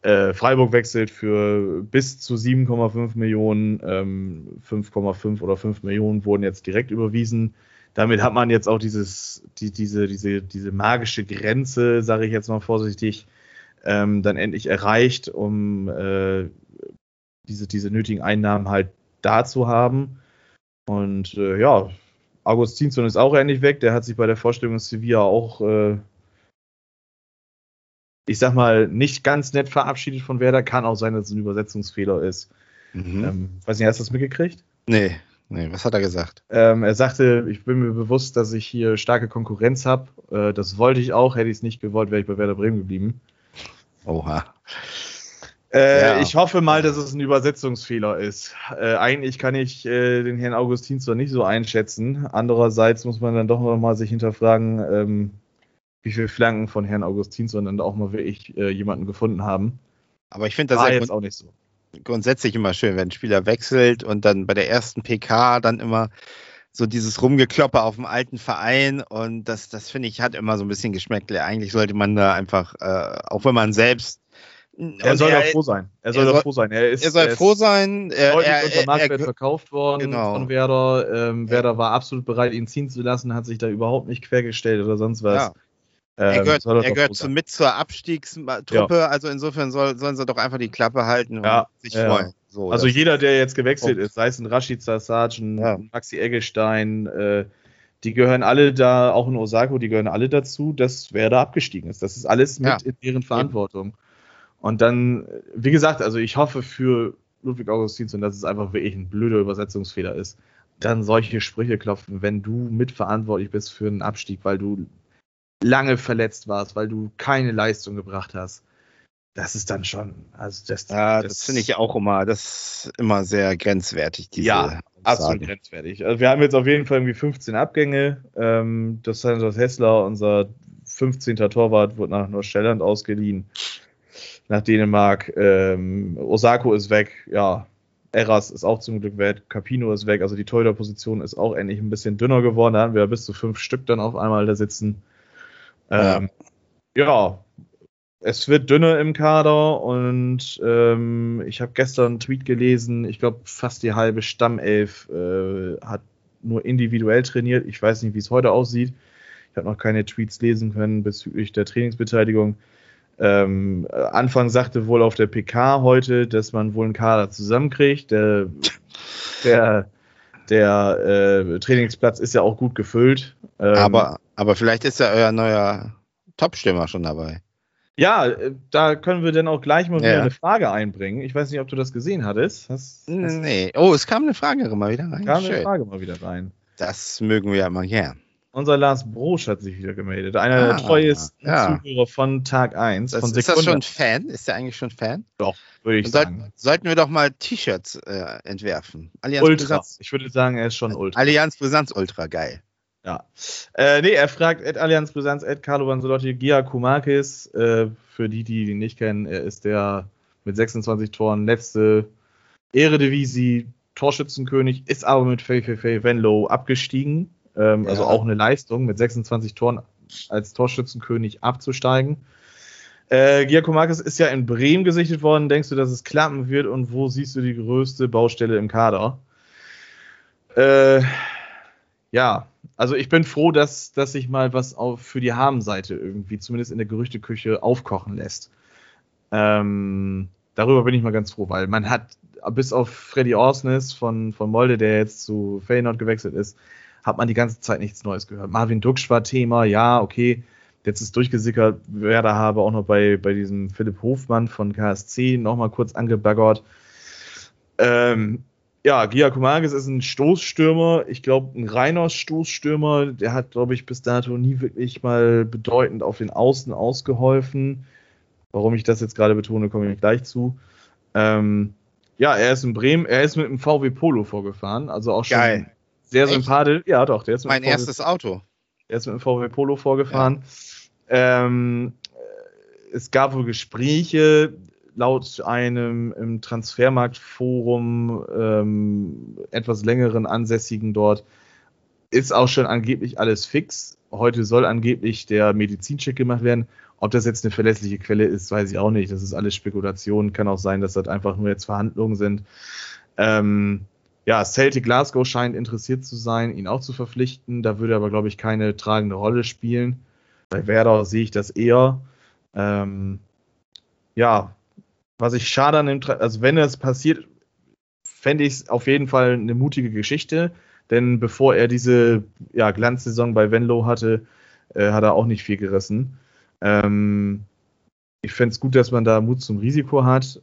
äh, Freiburg wechselt für bis zu 7,5 Millionen, ähm, 5,5 oder 5 Millionen wurden jetzt direkt überwiesen. Damit hat man jetzt auch dieses, die, diese, diese, diese magische Grenze, sage ich jetzt mal vorsichtig, ähm, dann endlich erreicht, um äh, diese, diese nötigen Einnahmen halt da zu haben. Und äh, ja, Augustinsson ist auch endlich weg. Der hat sich bei der Vorstellung in Sevilla auch, äh, ich sag mal, nicht ganz nett verabschiedet von Werder. Kann auch sein, dass es ein Übersetzungsfehler ist. Mhm. Ähm, weiß nicht, hast du das mitgekriegt? Nee, nee, was hat er gesagt? Ähm, er sagte, ich bin mir bewusst, dass ich hier starke Konkurrenz habe. Äh, das wollte ich auch. Hätte ich es nicht gewollt, wäre ich bei Werder Bremen geblieben. Oha. Äh, Ja. Ich hoffe mal, dass es ein Übersetzungsfehler ist. Äh, eigentlich kann ich äh, den Herrn Augustinsson nicht so einschätzen. Andererseits muss man dann doch noch mal sich hinterfragen, ähm, wie viele Flanken von Herrn Augustinsson dann auch mal wirklich äh, jemanden gefunden haben. Aber ich finde das War ja jetzt auch nicht so. grundsätzlich immer schön, wenn ein Spieler wechselt und dann bei der ersten PK dann immer so dieses Rumgekloppe auf dem alten Verein und das, das finde ich, hat immer so ein bisschen Geschmäckle. Eigentlich sollte man da einfach, äh, auch wenn man selbst. Er und soll doch froh sein. Er soll er doch soll- froh sein. Er, ist, er soll er froh sein. Er, deutlich er, unter er, Marktwert er, verkauft worden Genau. von Werder. Ähm, Werder war absolut bereit, ihn ziehen zu lassen, hat sich da überhaupt nicht quergestellt oder sonst was. ja. Ähm, er gehört, soll doch er gehört zu, mit zur Abstiegstruppe, also insofern soll, sollen sie doch einfach die Klappe halten und Ja, sich ja. freuen. So, Also jeder, der jetzt gewechselt ist, sei es ein ein Ja. Maxi Eggestein, äh, die gehören alle da, auch in Osako, die gehören alle dazu, dass Werder abgestiegen ist. Das ist alles mit Ja. in deren Verantwortung. Und dann, äh, wie gesagt, also ich hoffe für Ludwig Augustinsson, dass es einfach wirklich ein blöder Übersetzungsfehler ist. Dann solche Sprüche klopfen, wenn du mitverantwortlich bist für einen Abstieg, weil du lange verletzt warst, weil du keine Leistung gebracht hast. Das ist dann schon, also das, Ja, das, finde ich auch immer, das ist immer sehr grenzwertig, diese Ja, absolut Aussagen. grenzwertig. Also wir haben jetzt auf jeden Fall irgendwie 15 Abgänge. Ähm, das Santos Hessler, unser 15. Torwart, wird nach Neustelland ausgeliehen. Nach Dänemark. Ähm, Osako ist weg. Ja, Eras ist auch zum Glück weg. Capino ist weg. Also die Torhüter-Position ist auch endlich ein bisschen dünner geworden. Da haben wir bis zu fünf Stück dann auf einmal da sitzen. Ähm, ja. es wird dünner im Kader und ähm, ich habe gestern einen Tweet gelesen, ich glaube fast die halbe Stammelf äh, hat nur individuell trainiert. Ich weiß nicht, wie es heute aussieht. Ich habe noch keine Tweets lesen können bezüglich der Trainingsbeteiligung. Ähm, Anfang sagte wohl auf der PK heute, dass man wohl einen Kader zusammenkriegt. Der, der, der äh, Trainingsplatz ist ja auch gut gefüllt. Ähm, aber, aber vielleicht ist ja euer neuer Top-Stürmer schon dabei. Ja, äh, da können wir dann auch gleich mal wieder eine Frage einbringen. Ich weiß nicht, ob du das gesehen hattest. Hast, hast nee. Oh, es kam eine Frage mal wieder rein. kam Schön. eine Frage mal wieder rein. Das mögen wir ja immer gern. Unser Lars Brosch hat sich wieder gemeldet. Einer ah, der treuesten ja. Zuhörer von Tag 1. Das, von ist das schon Fan? Ist der eigentlich schon Fan? Doch, würde ich sagen. Sollten, sollten wir doch mal T-Shirts äh, entwerfen. Allianz Ultra. Brisanz. Ich würde sagen, er ist schon Ultra. Allianz Brisanz Ultra, geil. Ja. Äh, nee, er fragt Ed Allianz Brisanz, Ed Carlo Banzolotti, Gia Kumakis. Äh, für die, die ihn nicht kennen, er ist der mit 26 Toren letzte Eredivisie Torschützenkönig, ist aber mit Fei Fei Fei Venlo abgestiegen ähm, ja. Also auch eine Leistung, mit 26 Toren als Torschützenkönig abzusteigen. Äh, Giacomakis ist ja in Bremen gesichtet worden. Denkst du, dass es klappen wird? Und wo siehst du die größte Baustelle im Kader? Äh, ja, also ich bin froh, dass, dass sich mal was auf, für die Habenseite irgendwie, zumindest in der Gerüchteküche, aufkochen lässt. Ähm, darüber bin ich mal ganz froh, weil man hat, bis auf Freddy Orsnes von, von Molde, der jetzt zu Feyenoord gewechselt ist, hat man die ganze Zeit nichts Neues gehört. Marvin Duksch war Thema, ja, okay. Jetzt ist durchgesickert, Werder habe auch noch bei, bei diesem Philipp Hofmann von KSC nochmal kurz angebaggert. Ähm, ja, Giacomakis ist ein Stoßstürmer. Ich glaube, ein reiner Stoßstürmer. Der hat, glaube ich, bis dato nie wirklich mal bedeutend auf den Außen ausgeholfen. Warum ich das jetzt gerade betone, komme ich gleich zu. Ähm, ja, er ist in Bremen. Er ist mit dem VW Polo vorgefahren. Also auch schon Geil. Sehr Echt? sympathisch. Ja, doch. Der ist mein VW, erstes Auto. Der ist mit dem VW Polo vorgefahren. Ja. Ähm, es gab wohl Gespräche, laut einem im Transfermarktforum ähm, etwas längeren Ansässigen dort, ist auch schon angeblich alles fix. Heute soll angeblich der Medizincheck gemacht werden. Ob das jetzt eine verlässliche Quelle ist, weiß ich auch nicht. Das ist alles Spekulation. Kann auch sein, dass das einfach nur jetzt Verhandlungen sind. Ähm, ja, Celtic Glasgow scheint interessiert zu sein, ihn auch zu verpflichten. Da würde aber, glaube ich, keine tragende Rolle spielen. Bei Werder sehe ich das eher. Ähm, ja, was ich schade an dem, also wenn das passiert, fände ich es auf jeden Fall eine mutige Geschichte. Denn bevor er diese ja, Glanzsaison bei Venlo hatte, äh, hat er auch nicht viel gerissen. Ähm, ich fände es gut, dass man da Mut zum Risiko hat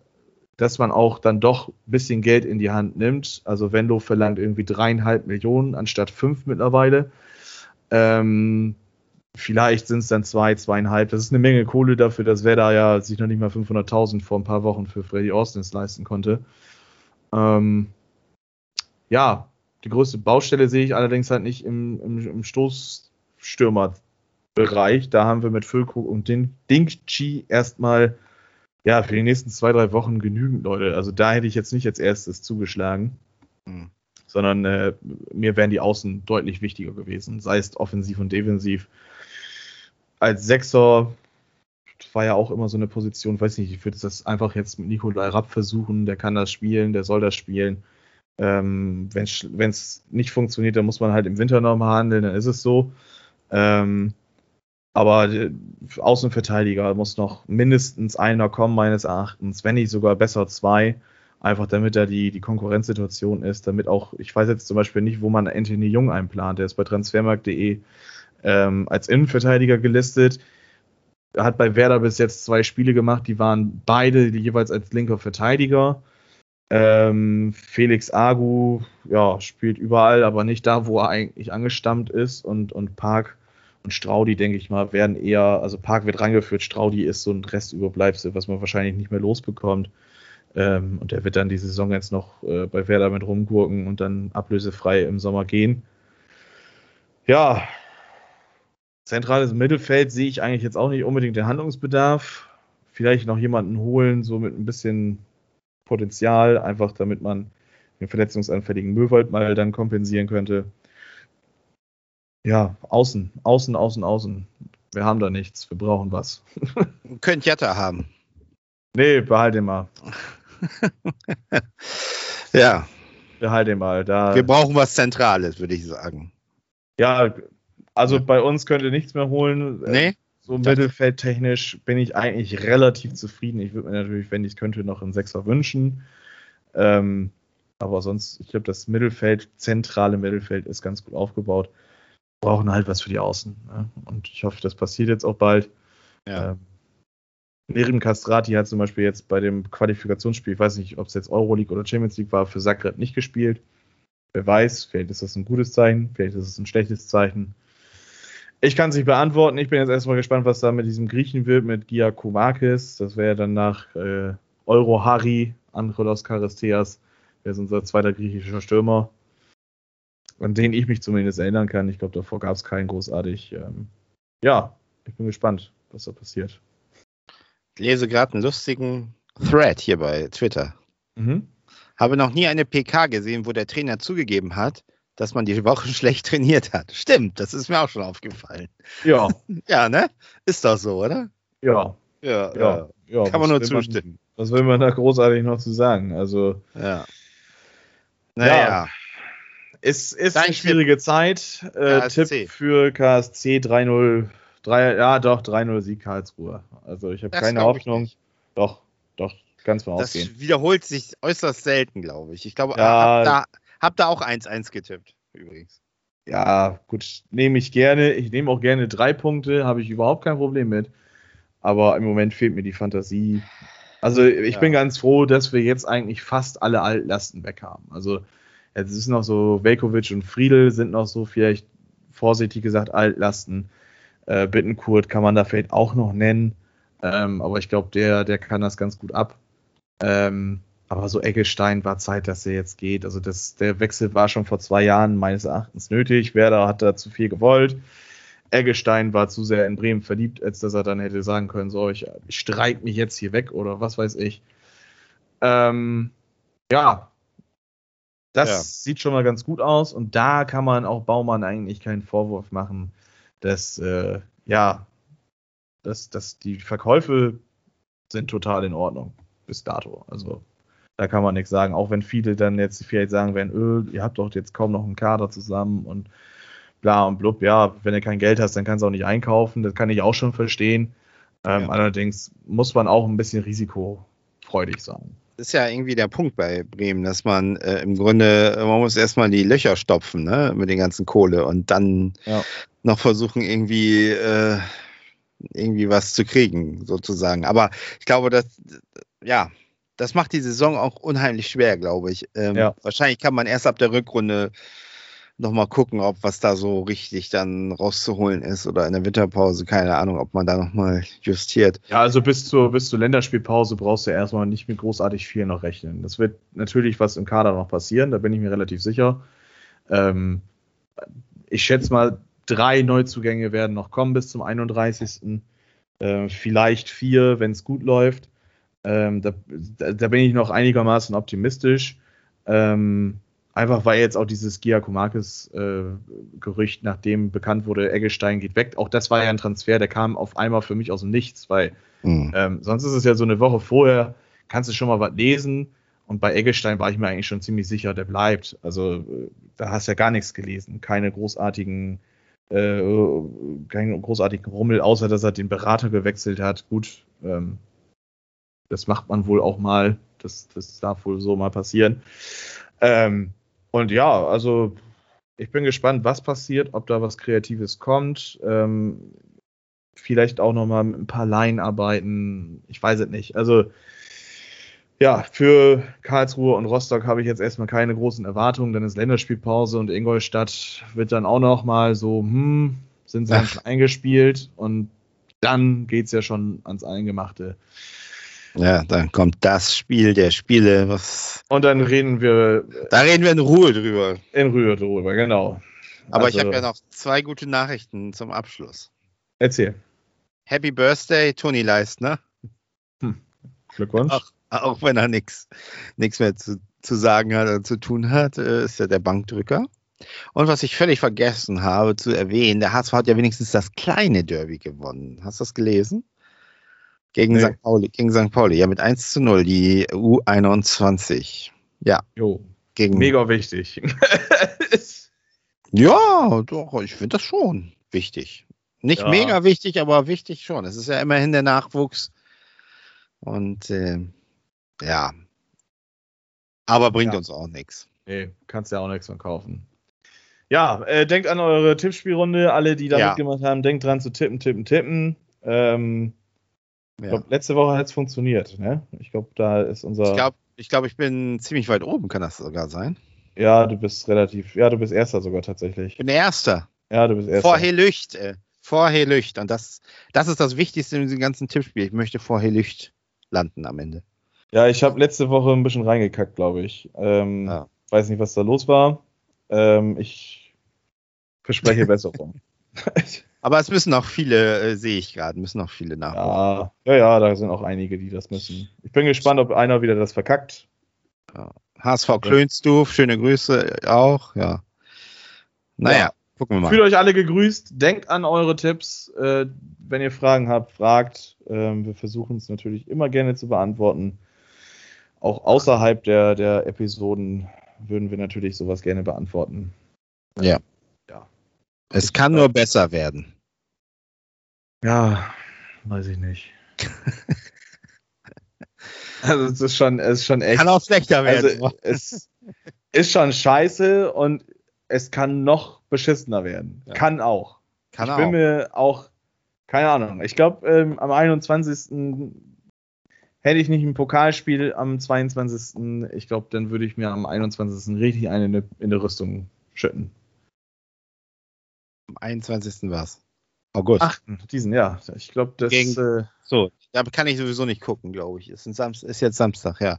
dass man auch dann doch ein bisschen Geld in die Hand nimmt. Also Venlo verlangt irgendwie dreieinhalb Millionen anstatt fünf mittlerweile. Ähm, vielleicht sind es dann zwei, zweieinhalb. Das ist eine Menge Kohle dafür, dass Werder ja sich noch nicht mal 500.000 vor ein paar Wochen für Freddy Austin leisten konnte. Ähm, ja, die größte Baustelle sehe ich allerdings halt nicht im, im, im Stoßstürmerbereich. Da haben wir mit Füllkrug und Dingchi erstmal ja, für die nächsten zwei, drei Wochen genügend Leute. Also da hätte ich jetzt nicht als erstes zugeschlagen, mhm. sondern äh, mir wären die Außen deutlich wichtiger gewesen, sei es offensiv und defensiv. Als Sechser war ja auch immer so eine Position, weiß nicht, ich würde das einfach jetzt mit Nikolai Rapp versuchen, der kann das spielen, der soll das spielen. Ähm, Wenn es nicht funktioniert, dann muss man halt im Winter nochmal handeln, dann ist es so. Ähm, aber äh, Außenverteidiger muss noch mindestens einer kommen, meines Erachtens, wenn nicht sogar besser zwei. Einfach damit er die, die Konkurrenzsituation ist, damit auch, ich weiß jetzt zum Beispiel nicht, wo man Anthony Jung einplant. Der ist bei transfermarkt.de ähm, als Innenverteidiger gelistet. Hat bei Werder bis jetzt zwei Spiele gemacht, die waren beide jeweils als linker Verteidiger. Ähm, Felix Agu, ja, spielt überall, aber nicht da, wo er eigentlich angestammt ist. Und, und Park und Straudi, denke ich mal, werden eher, also Park wird rangeführt, Straudi ist so ein Restüberbleibsel, was man wahrscheinlich nicht mehr losbekommt. Ähm, und der wird dann die Saison jetzt noch äh, bei Werder mit rumgurken und dann ablösefrei im Sommer gehen. Ja, zentrales Mittelfeld sehe ich eigentlich jetzt auch nicht unbedingt den Handlungsbedarf. Vielleicht noch jemanden holen, so mit ein bisschen Potenzial, einfach damit man den verletzungsanfälligen Möwald mal dann kompensieren könnte. Ja, außen, außen, außen, außen. Wir haben da nichts, wir brauchen was. Könnt Jatta haben. Nee, behalte mal. ja. behalt den mal. Da, Wir brauchen was Zentrales, würde ich sagen. ja, also bei uns könnt ihr nichts mehr holen. Äh, Nee? So mittelfeldtechnisch bin ich eigentlich relativ zufrieden. Ich würde mir natürlich, wenn ich könnte, noch einen Sechser wünschen. Ähm, aber sonst, ich glaube, das Mittelfeld, zentrale Mittelfeld ist ganz gut aufgebaut. Brauchen halt was für die Außen. Ne? Und ich hoffe, das passiert jetzt auch bald. Ja. Ähm, Nerim Castrati hat zum Beispiel jetzt bei dem Qualifikationsspiel, ich weiß nicht, ob es jetzt Euroleague oder Champions League war, für Zagreb nicht gespielt. Wer weiß, vielleicht ist das ein gutes Zeichen, vielleicht ist es ein schlechtes Zeichen. Ich kann es nicht beantworten. Ich bin jetzt erstmal gespannt, was da mit diesem Griechen wird, mit Giacomakis. Das wäre dann nach äh, Euro Harry, Androlos Charisteas, der ist unser zweiter griechischer Stürmer, an den ich mich zumindest erinnern kann. Ich glaube, davor gab es keinen großartig. Ähm, ja, ich bin gespannt, was da passiert. Ich lese gerade einen lustigen Thread hier bei Twitter. Mhm. Habe noch nie eine PK gesehen, wo der Trainer zugegeben hat, dass man die Woche schlecht trainiert hat. Stimmt, das ist mir auch schon aufgefallen. Ja, Ja, ne? Ist doch so, oder? ja, Ja, ja. ja Kann man nur zustimmen. was will man da großartig noch zu sagen? Also, Ja. Naja, es ist Dein eine schwierige Zeit. Äh. Tipp für KSC 3-0. 3, ja, doch, 3-0 Sieg Karlsruhe. Also, ich habe Das keine Hoffnung. Doch, doch, ganz mal das ausgehen. wiederholt sich äußerst selten, glaube ich. Ich glaube, Ja. da, hab da auch 1-1 getippt, übrigens. Ja, gut, nehme ich gerne. Ich nehme auch gerne drei Punkte, habe ich überhaupt kein Problem mit. Aber im Moment fehlt mir die Fantasie. Also ich Ja. bin ganz froh, dass wir jetzt eigentlich fast alle Altlasten weg haben. Also jetzt ist noch so, Velkovic und Friedel sind noch so vielleicht vorsichtig gesagt Altlasten. Äh, Bittenkurt kann man da vielleicht auch noch nennen. Ähm, aber ich glaube, der, der kann das ganz gut ab. Ähm, aber so Eggestein war Zeit, dass er jetzt geht. Also das, der Wechsel war schon vor zwei Jahren meines Erachtens nötig. Werder hat da zu viel gewollt. Eggestein war zu sehr in Bremen verliebt, als dass er dann hätte sagen können, so, ich, ich streik mich jetzt hier weg oder was weiß ich. Ähm, ja, das Ja. sieht schon mal ganz gut aus und da kann man auch Baumann eigentlich keinen Vorwurf machen, dass, äh, ja, dass, dass die Verkäufe sind total in Ordnung bis dato. Also da kann man nichts sagen, auch wenn viele dann jetzt vielleicht sagen werden, öh, ihr habt doch jetzt kaum noch einen Kader zusammen und bla und blub, ja, wenn du kein Geld hast, dann kannst du auch nicht einkaufen, das kann ich auch schon verstehen. Ähm, Ja. Allerdings muss man auch ein bisschen risikofreudig sein. ist ja irgendwie der Punkt bei Bremen, dass man äh, im Grunde, man muss erstmal die Löcher stopfen, ne, mit den ganzen Kohle und dann Ja. noch versuchen, irgendwie, äh, irgendwie was zu kriegen, sozusagen. Aber ich glaube, dass, ja, das macht die Saison auch unheimlich schwer, glaube ich. Ähm, Ja. Wahrscheinlich kann man erst ab der Rückrunde nochmal gucken, ob was da so richtig dann rauszuholen ist oder in der Winterpause, keine Ahnung, ob man da nochmal justiert. Ja, also bis zur, bis zur Länderspielpause brauchst du erstmal nicht mit großartig viel noch rechnen. Das wird natürlich was im Kader noch passieren, da bin ich mir relativ sicher. Ähm, ich schätze mal, drei Neuzugänge werden noch kommen bis zum 31. Äh, vielleicht vier, wenn es gut läuft. Ähm, da, da, bin ich noch einigermaßen optimistisch. Ähm, einfach weil jetzt auch dieses Giacomakis-Gerücht, nachdem bekannt wurde, Eggestein geht weg. Auch das war ja ein Transfer, der kam auf einmal für mich aus dem Nichts, weil Hm. ähm, sonst ist es ja so eine Woche vorher, kannst du schon mal was lesen. Und bei Eggestein war ich mir eigentlich schon ziemlich sicher, der bleibt. Also äh, da hast du ja gar nichts gelesen. Keine großartigen, äh, keinen großartigen Rummel, außer dass er den Berater gewechselt hat. Gut, ähm, das macht man wohl auch mal. Das, das darf wohl so mal passieren. Ähm, und ja, also ich bin gespannt, was passiert, ob da was Kreatives kommt. Ähm, vielleicht auch noch mal mit ein paar Laien arbeiten. Ich weiß es nicht. Also ja, für Karlsruhe und Rostock habe ich jetzt erstmal keine großen Erwartungen. Dann ist Länderspielpause und Ingolstadt wird dann auch noch mal so, hm, sind sie Ach. eingespielt und dann geht's ja schon ans Eingemachte. Ja, dann kommt das Spiel der Spiele, was Und dann reden wir Da reden wir in Ruhe drüber. in Rühr drüber, genau. Aber ich Also, habe ja noch zwei gute Nachrichten zum Abschluss. Erzähl. Happy Birthday, Toni Leistner. Glückwunsch. Ach. Auch wenn er nichts mehr zu, zu sagen hat oder zu tun hat, äh, ist er der Bankdrücker. Und was ich völlig vergessen habe zu erwähnen, der HSV hat ja wenigstens das kleine Derby gewonnen. Hast du das gelesen? Gegen, Nee. St. Pauli, gegen St. Pauli, ja, mit 1 zu 0, die U21. Ja, Jo. Gegen, Mega wichtig. Ja, doch, ich finde das schon wichtig. Nicht Ja. mega wichtig, aber wichtig schon. Es ist ja immerhin der Nachwuchs. Und äh, ja. Aber bringt Ja. uns auch nichts. nee, kannst ja auch nichts von kaufen. Ja, äh, denkt an eure Tippspielrunde. Alle, die da Ja. mitgemacht haben, denkt dran zu tippen, tippen, tippen. Ähm, ich glaube, letzte Woche hat es funktioniert. Ne? Ich glaube, da ist unser. Ich glaube, ich, glaub, ich bin ziemlich weit oben, kann das sogar sein. ja, du bist relativ. Ja, du bist Erster sogar tatsächlich. Ich bin Erster. Ja, du bist Erster. Vor Helücht. Äh, vor Helücht. Und das, das ist das Wichtigste in diesem ganzen Tippspiel. Ich möchte vor Helücht landen am Ende. Ja, ich habe letzte Woche ein bisschen reingekackt, glaube ich. Ähm, Ja. Weiß nicht, was da los war. Ähm, ich verspreche Besserung. Aber es müssen auch viele, äh, sehe ich gerade, müssen auch viele nachholen. ja, ja, ja, da sind auch einige, die das müssen. Ich bin gespannt, ob einer wieder das verkackt. HSV Klönstuf, schöne Grüße auch, ja. Naja, Ja. gucken wir mal. Fühlt euch alle gegrüßt. Denkt an eure Tipps. Äh, wenn ihr Fragen habt, fragt. Ähm, wir versuchen es natürlich immer gerne zu beantworten. Auch außerhalb der, der Episoden würden wir natürlich sowas gerne beantworten. Ja. Ja. Es kann nur besser werden. Ja, weiß ich nicht. also es ist schon, es ist schon echt. Kann auch schlechter werden. also, es ist schon scheiße und es kann noch beschissener werden. Ja. Kann auch. kann ich auch. bin mir auch, keine Ahnung. Ich glaube, ähm, am 21. hätte ich nicht ein Pokalspiel am 22. Ich glaube, dann würde ich mir am 21. richtig eine in die- Rüstung schütten. Am 21. war's. August. Ach, diesen, ja. Ich glaube, das. Gegen- Äh, so. Da kann ich sowieso nicht gucken, glaube ich. Ist, ein Samst ist jetzt Samstag, ja.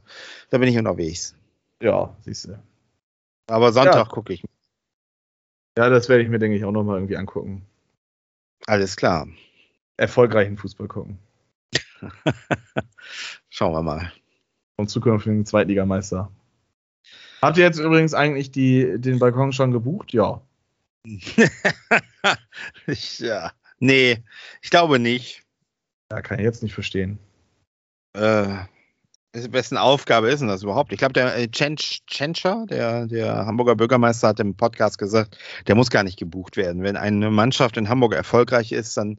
Da bin ich unterwegs. ja, siehst du. Aber Sonntag gucke ich. Ja, das werde ich mir, denke ich, auch nochmal irgendwie angucken. Alles klar. Erfolgreichen Fußball gucken. Schauen wir mal. Vom zukünftigen Zweitligameister. Habt ihr jetzt übrigens eigentlich die, den Balkon schon gebucht? Ja. ich, ja. Nee, ich glaube nicht. Ja, kann ich jetzt nicht verstehen. Äh, wessen Aufgabe ist denn das überhaupt? Ich glaube, der äh, Tschentscher, der, der Hamburger Bürgermeister, hat im Podcast gesagt, der muss gar nicht gebucht werden. Wenn eine Mannschaft in Hamburg erfolgreich ist, dann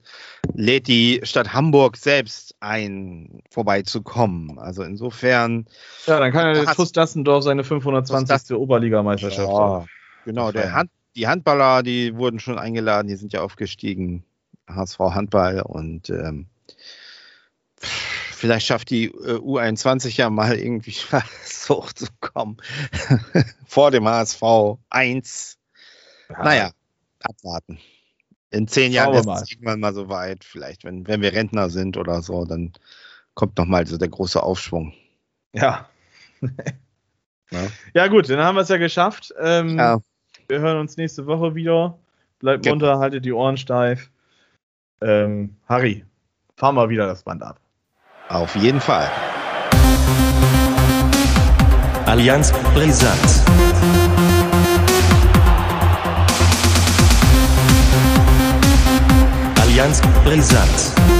lädt die Stadt Hamburg selbst ein, vorbeizukommen. Also insofern. Ja, dann kann ja der Hast- TuS Dassendorf seine 520. Oberligameisterschaft Ja, genau, der. Hand, die Handballer, die wurden schon eingeladen, die sind ja aufgestiegen. HSV Handball und ähm, vielleicht schafft die äh, U21 ja mal irgendwie was hochzukommen. Vor dem HSV 1. Naja, abwarten. In zehn Jahren ist es mal. irgendwann mal so weit. Vielleicht, wenn, wenn wir Rentner sind oder so, dann kommt noch mal so der große Aufschwung. Ja. Ja. ja, gut, dann haben wir es ja geschafft. Ähm, Ja, Wir hören uns nächste Woche wieder. Bleibt Genau. munter, haltet die Ohren steif. Ähm, Harry, fahr mal wieder das Band ab. auf jeden Fall. Allianz brisant. Allianz brisant.